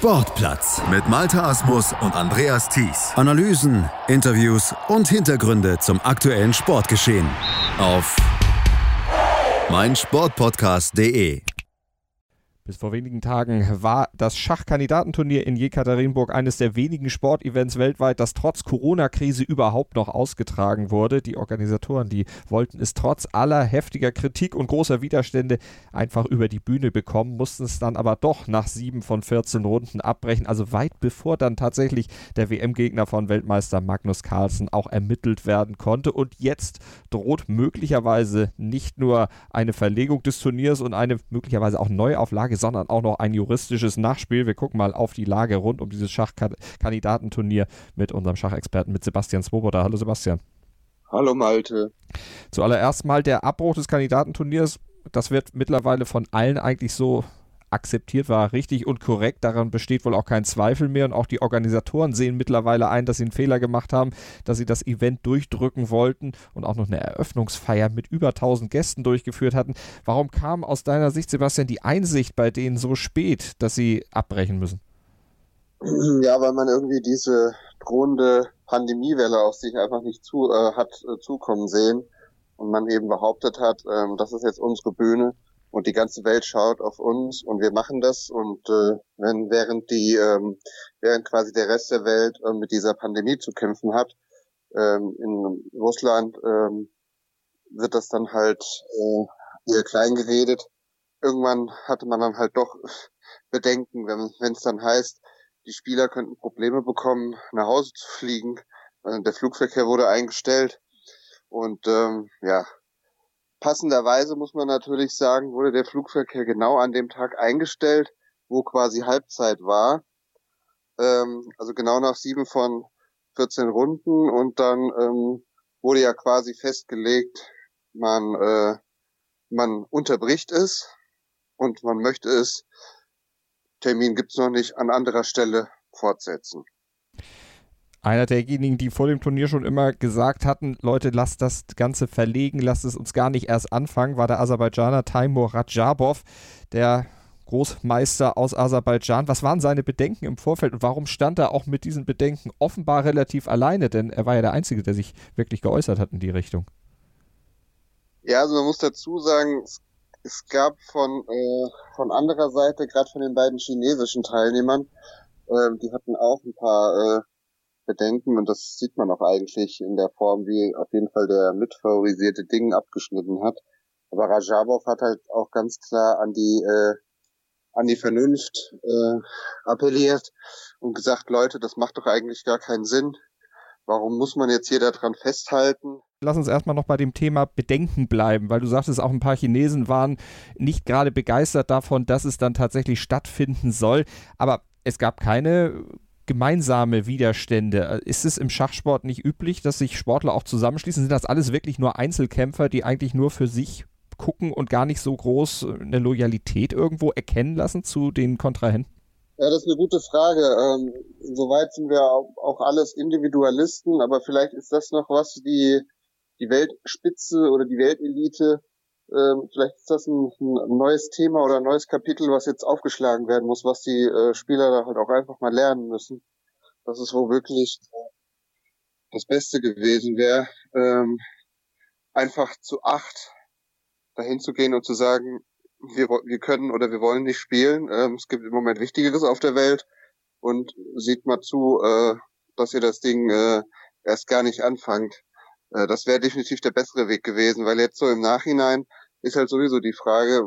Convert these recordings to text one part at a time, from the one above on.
Sportplatz mit Malta Asmus und Andreas Thies. Analysen, Interviews und Hintergründe zum aktuellen Sportgeschehen auf meinsportpodcast.de. Bis vor wenigen Tagen war das Schachkandidatenturnier in Jekaterinburg eines der wenigen Sportevents weltweit, das trotz Corona-Krise überhaupt noch ausgetragen wurde. Die Organisatoren, die wollten es trotz aller heftiger Kritik und großer Widerstände einfach über die Bühne bekommen, mussten es dann aber doch nach sieben von 14 Runden abbrechen. Also weit bevor dann tatsächlich der WM-Gegner von Weltmeister Magnus Carlsen auch ermittelt werden konnte. Und jetzt droht möglicherweise nicht nur eine Verlegung des Turniers und eine möglicherweise auch Neuauflage, sondern auch noch ein juristisches Nachspiel. Wir gucken mal auf die Lage rund um dieses Schachkandidatenturnier mit unserem Schachexperten, mit Sebastian Swoboda. Hallo Sebastian. Hallo Malte. Zuallererst mal der Abbruch des Kandidatenturniers. Das wird mittlerweile von allen eigentlich so akzeptiert war, richtig und korrekt. Daran besteht wohl auch kein Zweifel mehr. Und auch die Organisatoren sehen mittlerweile ein, dass sie einen Fehler gemacht haben, dass sie das Event durchdrücken wollten und auch noch eine Eröffnungsfeier mit über 1000 Gästen durchgeführt hatten. Warum kam aus deiner Sicht, Sebastian, die Einsicht bei denen so spät, dass sie abbrechen müssen? Ja, weil man irgendwie diese drohende Pandemiewelle auf sich einfach nicht zu, äh, hat äh, zukommen sehen und man eben behauptet hat, äh, das ist jetzt unsere Bühne und die ganze Welt schaut auf uns und wir machen das. Und äh, wenn während die ähm, während quasi der Rest der Welt äh, mit dieser Pandemie zu kämpfen hat ähm, in Russland ähm, wird das dann halt äh, eher klein geredet. Irgendwann hatte man dann halt doch Bedenken wenn es dann heißt die Spieler könnten Probleme bekommen nach Hause zu fliegen. Äh, der Flugverkehr wurde eingestellt. Und ähm, ja Passenderweise muss man natürlich sagen, wurde der Flugverkehr genau an dem Tag eingestellt, wo quasi Halbzeit war. Ähm, also genau nach sieben von 14 Runden und dann ähm, wurde ja quasi festgelegt, man, äh, man unterbricht es und man möchte es, Termin gibt's noch nicht, an anderer Stelle fortsetzen einer derjenigen, die vor dem Turnier schon immer gesagt hatten, Leute, lasst das Ganze verlegen, lasst es uns gar nicht erst anfangen, war der Aserbaidschaner Taimur Rajabov, der Großmeister aus Aserbaidschan. Was waren seine Bedenken im Vorfeld und warum stand er auch mit diesen Bedenken offenbar relativ alleine? Denn er war ja der Einzige, der sich wirklich geäußert hat in die Richtung. Ja, also man muss dazu sagen, es, gab von, äh, von anderer Seite, gerade von den beiden chinesischen Teilnehmern, äh, die hatten auch ein paar äh, bedenken und das sieht man auch eigentlich in der Form, wie auf jeden Fall der mitfavorisierte Ding abgeschnitten hat. Aber Rajabov hat halt auch ganz klar an die äh, an die Vernunft äh, appelliert und gesagt, Leute, das macht doch eigentlich gar keinen Sinn. Warum muss man jetzt hier daran festhalten? Lass uns erstmal noch bei dem Thema Bedenken bleiben, weil du sagtest, auch ein paar Chinesen waren nicht gerade begeistert davon, dass es dann tatsächlich stattfinden soll. Aber es gab keine gemeinsame Widerstände. Ist es im Schachsport nicht üblich, dass sich Sportler auch zusammenschließen? Sind das alles wirklich nur Einzelkämpfer, die eigentlich nur für sich gucken und gar nicht so groß eine Loyalität irgendwo erkennen lassen zu den Kontrahenten? Ja, das ist eine gute Frage. Ähm, soweit sind wir auch alles Individualisten, aber vielleicht ist das noch was, die, die Weltspitze oder die Weltelite ähm, vielleicht ist das ein, ein, neues Thema oder ein neues Kapitel, was jetzt aufgeschlagen werden muss, was die äh, Spieler da halt auch einfach mal lernen müssen. Das ist wo wirklich das Beste gewesen wäre, ähm, einfach zu acht dahin zu gehen und zu sagen, wir, wir können oder wir wollen nicht spielen. Ähm, es gibt im Moment Wichtigeres auf der Welt und sieht mal zu, äh, dass ihr das Ding äh, erst gar nicht anfangt. Äh, das wäre definitiv der bessere Weg gewesen, weil jetzt so im Nachhinein ist halt sowieso die Frage,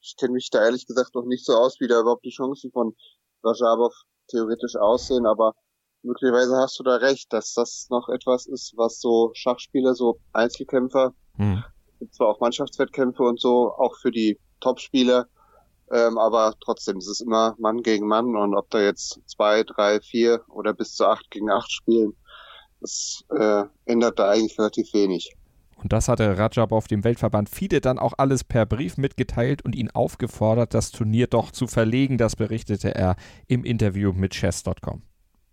ich kenne mich da ehrlich gesagt noch nicht so aus, wie da überhaupt die Chancen von Rajabov theoretisch aussehen, aber möglicherweise hast du da recht, dass das noch etwas ist, was so Schachspieler, so Einzelkämpfer, hm. zwar auch Mannschaftswettkämpfe und so, auch für die Topspieler, ähm, aber trotzdem, es ist immer Mann gegen Mann und ob da jetzt zwei, drei, vier oder bis zu acht gegen acht spielen, das äh, ändert da eigentlich relativ wenig. Und das hatte Rajab auf dem Weltverband FIDE dann auch alles per Brief mitgeteilt und ihn aufgefordert, das Turnier doch zu verlegen. Das berichtete er im Interview mit chess.com.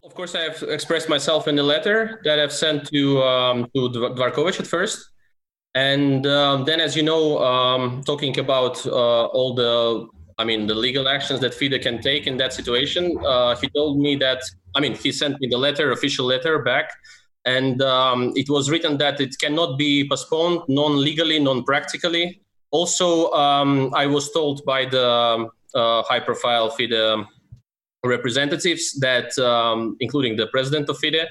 Of course, I have expressed myself in a letter that I've sent to um, to Dvarkovich at first, and um, then, as you know, um, talking about uh, all the I mean, the legal actions that FIDE can take in that situation. Uh, he told me that, I mean, he sent me the letter, official letter back, and um, it was written that it cannot be postponed non legally, non practically. Also, um, I was told by the uh, high profile FIDE representatives that, um, including the president of FIDE,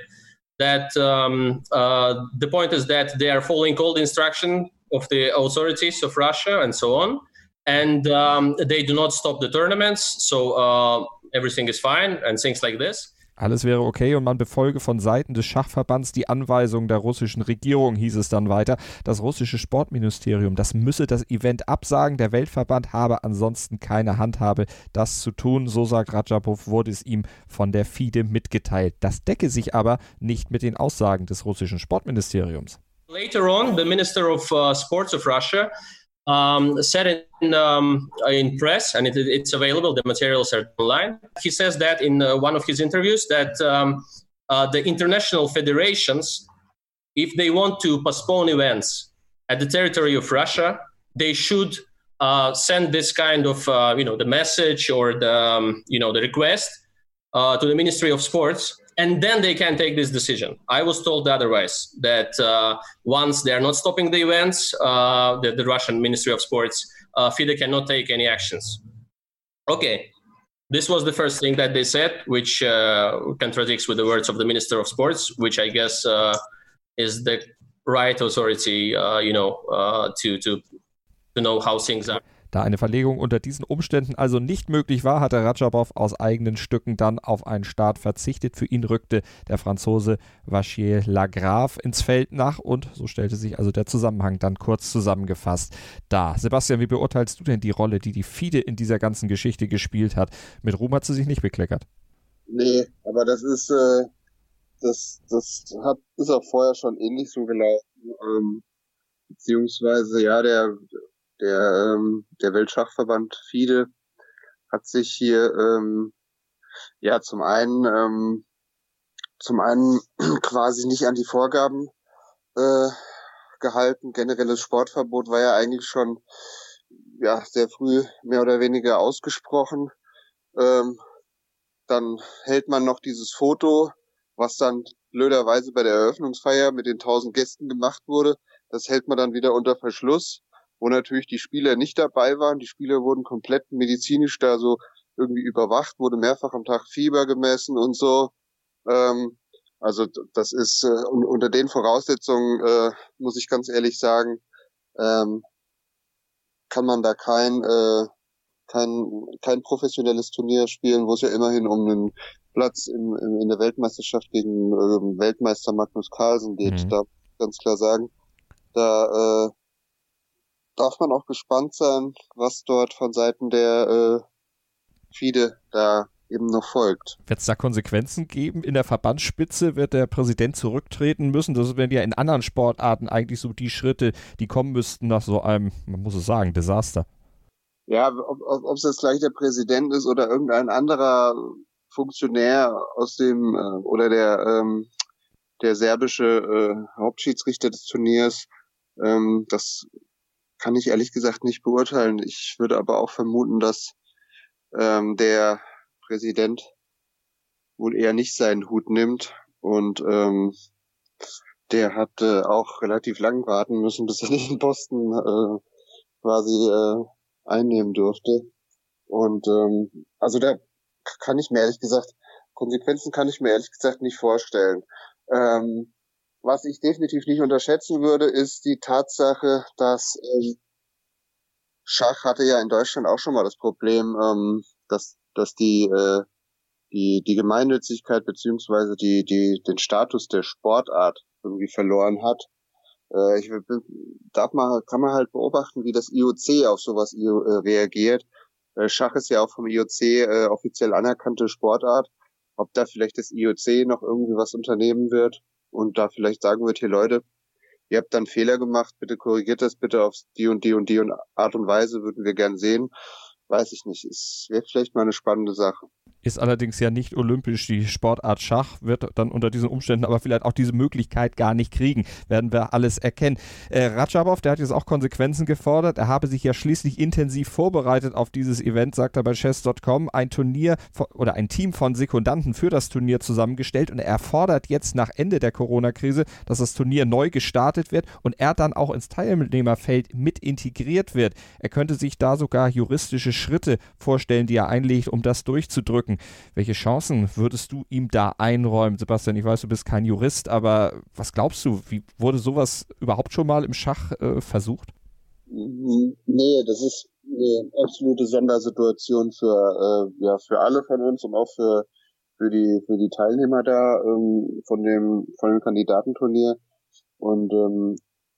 that um, uh, the point is that they are following all the instruction of the authorities of Russia and so on, and um, they do not stop the tournaments, so uh, everything is fine and things like this. Alles wäre okay und man befolge von Seiten des Schachverbands die Anweisungen der russischen Regierung, hieß es dann weiter. Das russische Sportministerium, das müsse das Event absagen. Der Weltverband habe ansonsten keine Handhabe, das zu tun. So sagt Rajapow, wurde es ihm von der FIDE mitgeteilt. Das decke sich aber nicht mit den Aussagen des russischen Sportministeriums. Later on, the Minister of uh, Sports of Russia um, said in, um, in press, and it, it's available, the materials are online. He says that in uh, one of his interviews that um, uh, the international federations, if they want to postpone events at the territory of Russia, they should uh, send this kind of, uh, you know, the message or the, um, you know, the request uh, to the Ministry of Sports and then they can take this decision. I was told otherwise that uh, once they are not stopping the events, uh, the, the, Russian Ministry of Sports, uh, FIDE cannot take any actions. Okay, this was the first thing that they said, which uh, contradicts with the words of the Minister of Sports, which I guess uh, is the right authority, uh, you know, to to to know how things are. Da eine Verlegung unter diesen Umständen also nicht möglich war, hatte Rajabow aus eigenen Stücken dann auf einen Start verzichtet. Für ihn rückte der Franzose Vachier Lagrave ins Feld nach und so stellte sich also der Zusammenhang dann kurz zusammengefasst dar. Sebastian, wie beurteilst du denn die Rolle, die die FIDE in dieser ganzen Geschichte gespielt hat? Mit Ruhm hat sie sich nicht bekleckert. Nee, aber das ist, äh, das, das hat, ist auch vorher schon ähnlich so gelaufen. Ähm, beziehungsweise, ja, der der, ähm, der Weltschachverband FIDE hat sich hier ähm, ja zum einen ähm, zum einen quasi nicht an die Vorgaben äh, gehalten. Generelles Sportverbot war ja eigentlich schon ja sehr früh mehr oder weniger ausgesprochen. Ähm, dann hält man noch dieses Foto, was dann blöderweise bei der Eröffnungsfeier mit den tausend Gästen gemacht wurde. Das hält man dann wieder unter Verschluss wo natürlich die Spieler nicht dabei waren. Die Spieler wurden komplett medizinisch da so irgendwie überwacht, wurde mehrfach am Tag Fieber gemessen und so. Ähm, also das ist äh, unter den Voraussetzungen äh, muss ich ganz ehrlich sagen, ähm, kann man da kein äh, kein kein professionelles Turnier spielen, wo es ja immerhin um einen Platz in, in, in der Weltmeisterschaft gegen äh, Weltmeister Magnus Carlsen geht. Mhm. Da ganz klar sagen, da äh, darf man auch gespannt sein, was dort von Seiten der äh, FIDE da eben noch folgt. Wird es da Konsequenzen geben? In der Verbandsspitze wird der Präsident zurücktreten müssen. Das wären ja in anderen Sportarten eigentlich so die Schritte, die kommen müssten nach so einem, man muss es sagen, Desaster. Ja, ob es jetzt gleich der Präsident ist oder irgendein anderer Funktionär aus dem äh, oder der ähm, der serbische äh, Hauptschiedsrichter des Turniers, ähm, das kann ich ehrlich gesagt nicht beurteilen. Ich würde aber auch vermuten, dass ähm, der Präsident wohl eher nicht seinen Hut nimmt und ähm, der hat äh, auch relativ lang warten müssen, bis er den Posten äh, quasi äh, einnehmen durfte. Und ähm, also da kann ich mir ehrlich gesagt, Konsequenzen kann ich mir ehrlich gesagt nicht vorstellen. Ähm, was ich definitiv nicht unterschätzen würde, ist die Tatsache, dass ähm, Schach hatte ja in Deutschland auch schon mal das Problem, ähm, dass, dass die, äh, die, die Gemeinnützigkeit beziehungsweise die, die, den Status der Sportart irgendwie verloren hat. Äh, ich darf mal, kann man halt beobachten, wie das IOC auf sowas äh, reagiert. Äh, Schach ist ja auch vom IOC äh, offiziell anerkannte Sportart. Ob da vielleicht das IOC noch irgendwie was unternehmen wird, und da vielleicht sagen wird, hier Leute, ihr habt dann Fehler gemacht, bitte korrigiert das bitte auf die und die und die und Art und Weise, würden wir gern sehen. Weiß ich nicht. Es wäre vielleicht mal eine spannende Sache. Ist allerdings ja nicht olympisch. Die Sportart Schach wird dann unter diesen Umständen aber vielleicht auch diese Möglichkeit gar nicht kriegen. Werden wir alles erkennen. Äh, Ratschabov, der hat jetzt auch Konsequenzen gefordert. Er habe sich ja schließlich intensiv vorbereitet auf dieses Event, sagt er bei chess.com. Ein Turnier oder ein Team von Sekundanten für das Turnier zusammengestellt und er fordert jetzt nach Ende der Corona-Krise, dass das Turnier neu gestartet wird und er dann auch ins Teilnehmerfeld mit integriert wird. Er könnte sich da sogar juristische Schritte vorstellen, die er einlegt, um das durchzudrücken. Welche Chancen würdest du ihm da einräumen? Sebastian, ich weiß, du bist kein Jurist, aber was glaubst du, wie wurde sowas überhaupt schon mal im Schach äh, versucht? Nee, das ist eine absolute Sondersituation für, äh, ja, für alle von uns und auch für, für die, für die Teilnehmer da ähm, von dem, von dem Kandidatenturnier. Und ähm,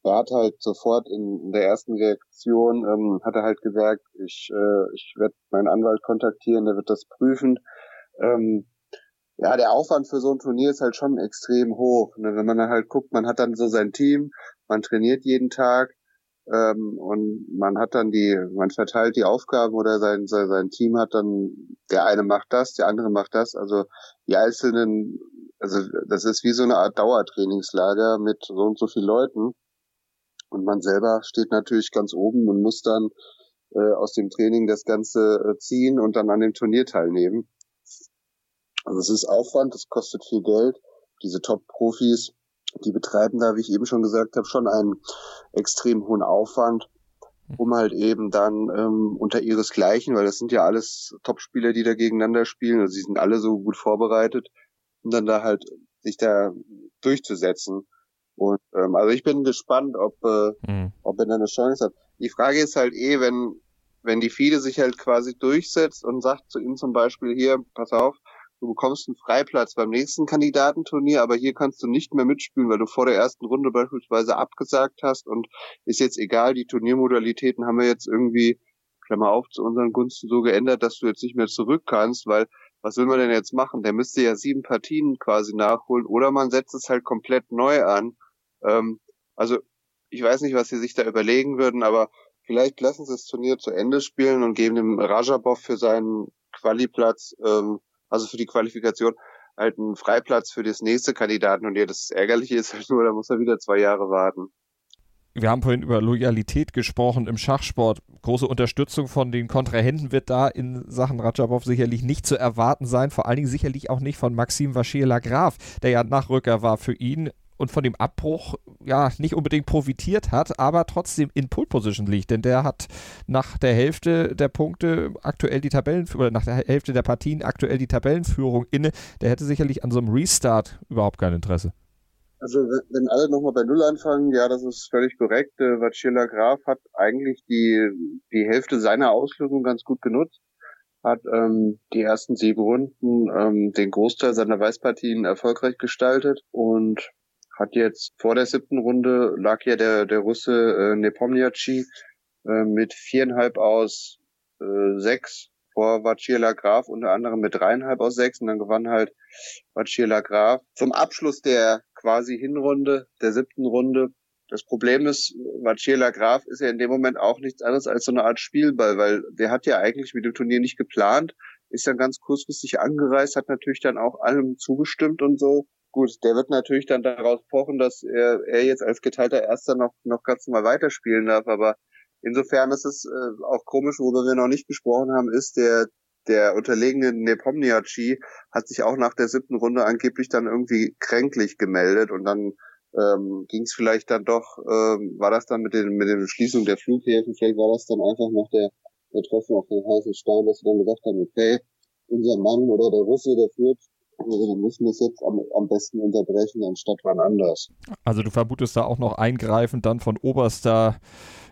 er hat halt sofort in, in der ersten Reaktion, ähm, hat er halt gesagt, ich, äh, ich werde meinen Anwalt kontaktieren, der wird das prüfen. Ähm, ja, der Aufwand für so ein Turnier ist halt schon extrem hoch. Ne? Wenn man dann halt guckt, man hat dann so sein Team, man trainiert jeden Tag ähm, und man hat dann die, man verteilt die Aufgaben oder sein, sein, sein Team hat dann, der eine macht das, der andere macht das. Also die einzelnen, also das ist wie so eine Art Dauertrainingslager mit so und so vielen Leuten. Und man selber steht natürlich ganz oben und muss dann äh, aus dem Training das Ganze äh, ziehen und dann an dem Turnier teilnehmen. Also es ist Aufwand, es kostet viel Geld. Diese Top-Profis, die betreiben da, wie ich eben schon gesagt habe, schon einen extrem hohen Aufwand, um halt eben dann ähm, unter ihresgleichen, weil das sind ja alles Top-Spieler, die da gegeneinander spielen, also sie sind alle so gut vorbereitet, um dann da halt sich da durchzusetzen. Und ähm, also ich bin gespannt, ob, äh, mhm. ob er da eine Chance hat. Die Frage ist halt eh, wenn, wenn die FIDE sich halt quasi durchsetzt und sagt zu ihm zum Beispiel hier, pass auf, du bekommst einen Freiplatz beim nächsten Kandidatenturnier, aber hier kannst du nicht mehr mitspielen, weil du vor der ersten Runde beispielsweise abgesagt hast und ist jetzt egal, die Turniermodalitäten haben wir jetzt irgendwie, Klammer auf, zu unseren Gunsten so geändert, dass du jetzt nicht mehr zurück kannst, weil was will man denn jetzt machen? Der müsste ja sieben Partien quasi nachholen oder man setzt es halt komplett neu an ähm, also ich weiß nicht, was sie sich da überlegen würden, aber vielleicht lassen sie das Turnier zu Ende spielen und geben dem Rajabov für seinen Qualiplatz, ähm, also für die Qualifikation, halt einen Freiplatz für das nächste Kandidaten. Und ja, das Ärgerliche ist halt nur, da muss er wieder zwei Jahre warten. Wir haben vorhin über Loyalität gesprochen im Schachsport. Große Unterstützung von den Kontrahenten wird da in Sachen Rajabov sicherlich nicht zu erwarten sein. Vor allen Dingen sicherlich auch nicht von Maxim Vachier-Lagrave, der ja Nachrücker war für ihn und von dem Abbruch ja nicht unbedingt profitiert hat, aber trotzdem in Pole Position liegt, denn der hat nach der Hälfte der Punkte aktuell die Tabellenführung oder nach der Hälfte der Partien aktuell die Tabellenführung inne. Der hätte sicherlich an so einem Restart überhaupt kein Interesse. Also wenn alle nochmal bei Null anfangen, ja, das ist völlig korrekt. Äh, Vacilla Graf hat eigentlich die, die Hälfte seiner Auslösung ganz gut genutzt, hat ähm, die ersten sieben Runden ähm, den Großteil seiner Weißpartien erfolgreich gestaltet und hat jetzt vor der siebten Runde lag ja der, der Russe äh, Nepomniachtchi äh, mit viereinhalb aus äh, sechs vor Vacilla Graf unter anderem mit dreieinhalb aus sechs und dann gewann halt Vacilla Graf zum Abschluss der quasi Hinrunde, der siebten Runde. Das Problem ist, Vacilla Graf ist ja in dem Moment auch nichts anderes als so eine Art Spielball, weil der hat ja eigentlich mit dem Turnier nicht geplant, ist dann ganz kurzfristig angereist, hat natürlich dann auch allem zugestimmt und so Gut, der wird natürlich dann daraus pochen, dass er, er jetzt als geteilter Erster noch, noch ganz normal weiterspielen darf, aber insofern ist es äh, auch komisch, worüber wir noch nicht gesprochen haben, ist der, der unterlegene Nepomniachtchi hat sich auch nach der siebten Runde angeblich dann irgendwie kränklich gemeldet. Und dann ähm, ging es vielleicht dann doch, ähm, war das dann mit den mit der Schließung der Flughäfen, vielleicht war das dann einfach nach der, der Treffen auf den heißen Stein, dass wir dann gesagt haben, okay, unser Mann oder der Russe, der führt, also wir müssen das jetzt am, am besten unterbrechen, anstatt wann anders. Also du vermutest da auch noch eingreifen dann von oberster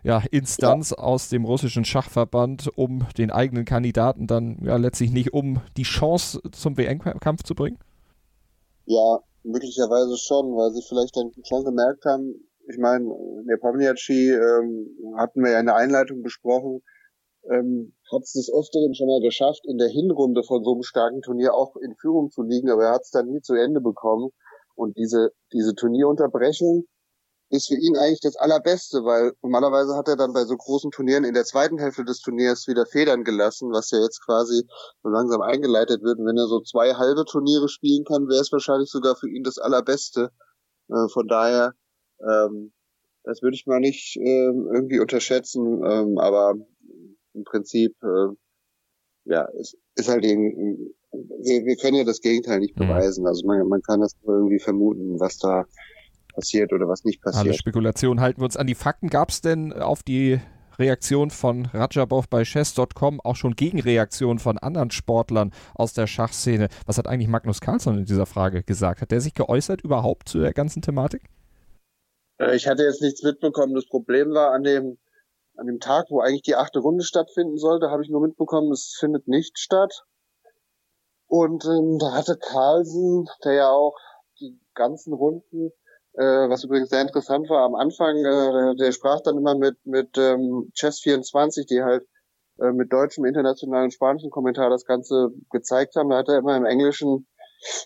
ja, Instanz ja. aus dem russischen Schachverband, um den eigenen Kandidaten dann ja letztlich nicht um die Chance zum WM-Kampf zu bringen? Ja, möglicherweise schon, weil sie vielleicht dann schon gemerkt haben, ich meine, Nepomniachtchi ähm, hatten wir ja in der Einleitung besprochen, ähm, hat es des Öfteren schon mal geschafft, in der Hinrunde von so einem starken Turnier auch in Führung zu liegen, aber er hat es dann nie zu Ende bekommen. Und diese, diese Turnierunterbrechung, ist für ihn eigentlich das Allerbeste, weil normalerweise hat er dann bei so großen Turnieren in der zweiten Hälfte des Turniers wieder Federn gelassen, was ja jetzt quasi so langsam eingeleitet wird. Und wenn er so zwei halbe Turniere spielen kann, wäre es wahrscheinlich sogar für ihn das Allerbeste. Äh, von daher, ähm, das würde ich mal nicht äh, irgendwie unterschätzen, ähm, aber im Prinzip, äh, ja, es ist halt eben, wir, wir können ja das Gegenteil nicht mhm. beweisen. Also man, man kann das irgendwie vermuten, was da passiert oder was nicht passiert. Alle Spekulationen halten wir uns an die Fakten. Gab es denn auf die Reaktion von Rajabov bei chess.com auch schon Gegenreaktionen von anderen Sportlern aus der Schachszene? Was hat eigentlich Magnus Carlsson in dieser Frage gesagt? Hat der sich geäußert überhaupt zu der ganzen Thematik? Äh, ich hatte jetzt nichts mitbekommen. Das Problem war an dem, an dem Tag, wo eigentlich die achte Runde stattfinden sollte, habe ich nur mitbekommen, es findet nicht statt. Und ähm, da hatte Carlsen, der ja auch die ganzen Runden äh, was übrigens sehr interessant war am Anfang, äh, der sprach dann immer mit, mit ähm, Chess24, die halt äh, mit deutschem, internationalen, spanischen Kommentar das Ganze gezeigt haben. Da hat er immer im englischen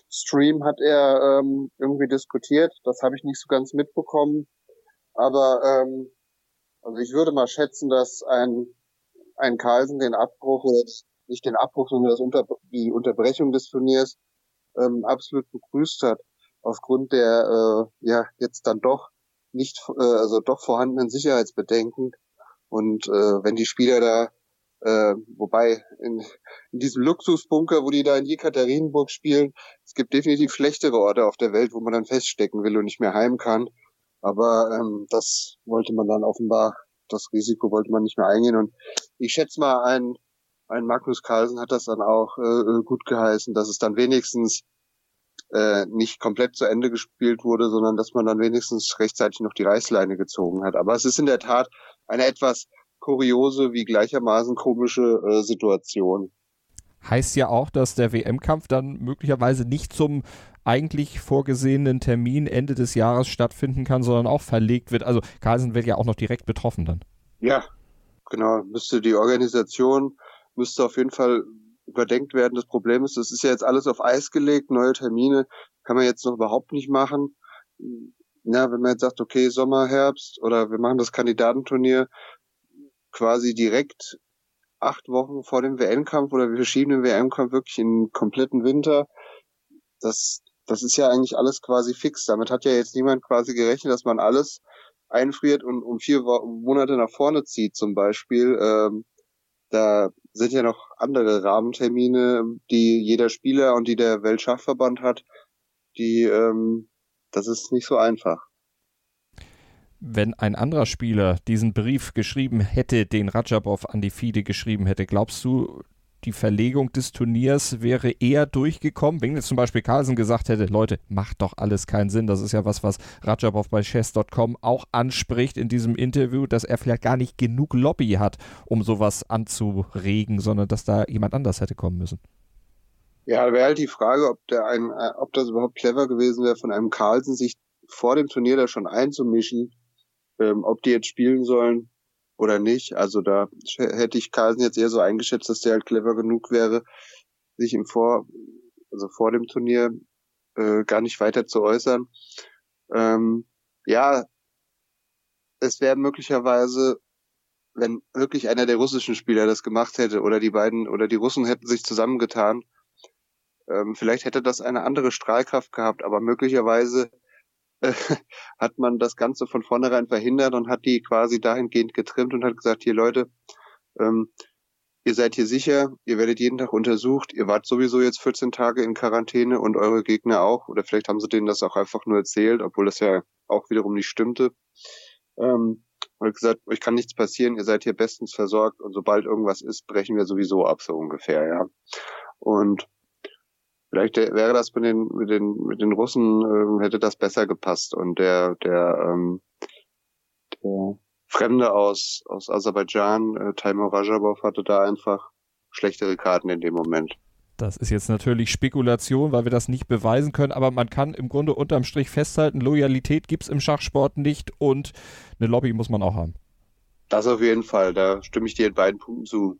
Stream hat er ähm, irgendwie diskutiert. Das habe ich nicht so ganz mitbekommen. Aber ähm, also ich würde mal schätzen, dass ein, ein Carlsen den Abbruch oder nicht den Abbruch, sondern das Unter die Unterbrechung des Turniers ähm, absolut begrüßt hat aufgrund der äh, ja jetzt dann doch nicht äh, also doch vorhandenen Sicherheitsbedenken und äh, wenn die Spieler da äh, wobei in, in diesem Luxusbunker, wo die da in Jekaterinburg spielen, es gibt definitiv schlechtere Orte auf der Welt, wo man dann feststecken will und nicht mehr heim kann. Aber ähm, das wollte man dann offenbar, das Risiko wollte man nicht mehr eingehen. Und ich schätze mal, ein, ein Magnus Carlsen hat das dann auch äh, gut geheißen, dass es dann wenigstens äh, nicht komplett zu Ende gespielt wurde, sondern dass man dann wenigstens rechtzeitig noch die Reißleine gezogen hat. Aber es ist in der Tat eine etwas kuriose wie gleichermaßen komische äh, Situation. Heißt ja auch, dass der WM-Kampf dann möglicherweise nicht zum eigentlich vorgesehenen Termin Ende des Jahres stattfinden kann, sondern auch verlegt wird. Also Carlsen wird ja auch noch direkt betroffen dann. Ja, genau. Müsste die Organisation müsste auf jeden Fall überdenkt werden. Das Problem ist, das ist ja jetzt alles auf Eis gelegt, neue Termine kann man jetzt noch überhaupt nicht machen. Na, wenn man jetzt sagt, okay, Sommer, Herbst oder wir machen das Kandidatenturnier quasi direkt acht Wochen vor dem WM-Kampf oder wir verschieben den WM-Kampf wirklich in den kompletten Winter. Das, das ist ja eigentlich alles quasi fix. Damit hat ja jetzt niemand quasi gerechnet, dass man alles einfriert und um vier Monate nach vorne zieht zum Beispiel. Ähm, da sind ja noch andere Rahmentermine, die jeder Spieler und die der Weltschachverband hat, die ähm, das ist nicht so einfach. Wenn ein anderer Spieler diesen Brief geschrieben hätte, den Rajabov an die FIDE geschrieben hätte, glaubst du, die Verlegung des Turniers wäre eher durchgekommen, wenn jetzt zum Beispiel Carlsen gesagt hätte, Leute, macht doch alles keinen Sinn. Das ist ja was, was Rajabov bei chess.com auch anspricht in diesem Interview, dass er vielleicht gar nicht genug Lobby hat, um sowas anzuregen, sondern dass da jemand anders hätte kommen müssen. Ja, wäre halt die Frage, ob der ein, äh, ob das überhaupt clever gewesen wäre, von einem Carlsen sich vor dem Turnier da schon einzumischen, ähm, ob die jetzt spielen sollen oder nicht. Also da hätte ich Carlsen jetzt eher so eingeschätzt, dass der halt clever genug wäre, sich im Vor, also vor dem Turnier äh, gar nicht weiter zu äußern. Ähm, ja, es wäre möglicherweise, wenn wirklich einer der russischen Spieler das gemacht hätte oder die beiden oder die Russen hätten sich zusammengetan, ähm, vielleicht hätte das eine andere Strahlkraft gehabt, aber möglicherweise hat man das Ganze von vornherein verhindert und hat die quasi dahingehend getrimmt und hat gesagt, hier Leute, ähm, ihr seid hier sicher, ihr werdet jeden Tag untersucht, ihr wart sowieso jetzt 14 Tage in Quarantäne und eure Gegner auch, oder vielleicht haben sie denen das auch einfach nur erzählt, obwohl das ja auch wiederum nicht stimmte. Ähm, und gesagt, euch kann nichts passieren, ihr seid hier bestens versorgt und sobald irgendwas ist, brechen wir sowieso ab, so ungefähr, ja. Und Vielleicht wäre das mit den, mit den, mit den Russen, äh, hätte das besser gepasst und der, der, ähm, der Fremde aus, aus Aserbaidschan, äh, Taimur Rajabov, hatte da einfach schlechtere Karten in dem Moment. Das ist jetzt natürlich Spekulation, weil wir das nicht beweisen können, aber man kann im Grunde unterm Strich festhalten, Loyalität gibt es im Schachsport nicht und eine Lobby muss man auch haben. Das auf jeden Fall, da stimme ich dir in beiden Punkten zu.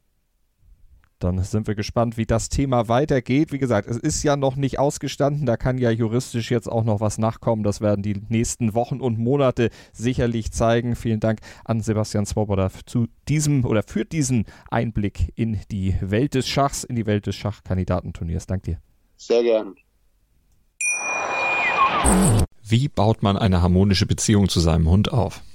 Dann sind wir gespannt, wie das Thema weitergeht. Wie gesagt, es ist ja noch nicht ausgestanden, da kann ja juristisch jetzt auch noch was nachkommen. Das werden die nächsten Wochen und Monate sicherlich zeigen. Vielen Dank an Sebastian Swoboda zu diesem oder für diesen Einblick in die Welt des Schachs, in die Welt des Schachkandidatenturniers. Danke dir. Sehr gern. Wie baut man eine harmonische Beziehung zu seinem Hund auf?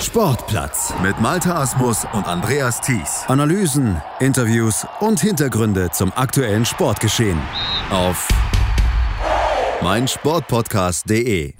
Sportplatz mit Malta Asmus und Andreas Thies. Analysen, Interviews und Hintergründe zum aktuellen Sportgeschehen auf meinsportpodcast.de.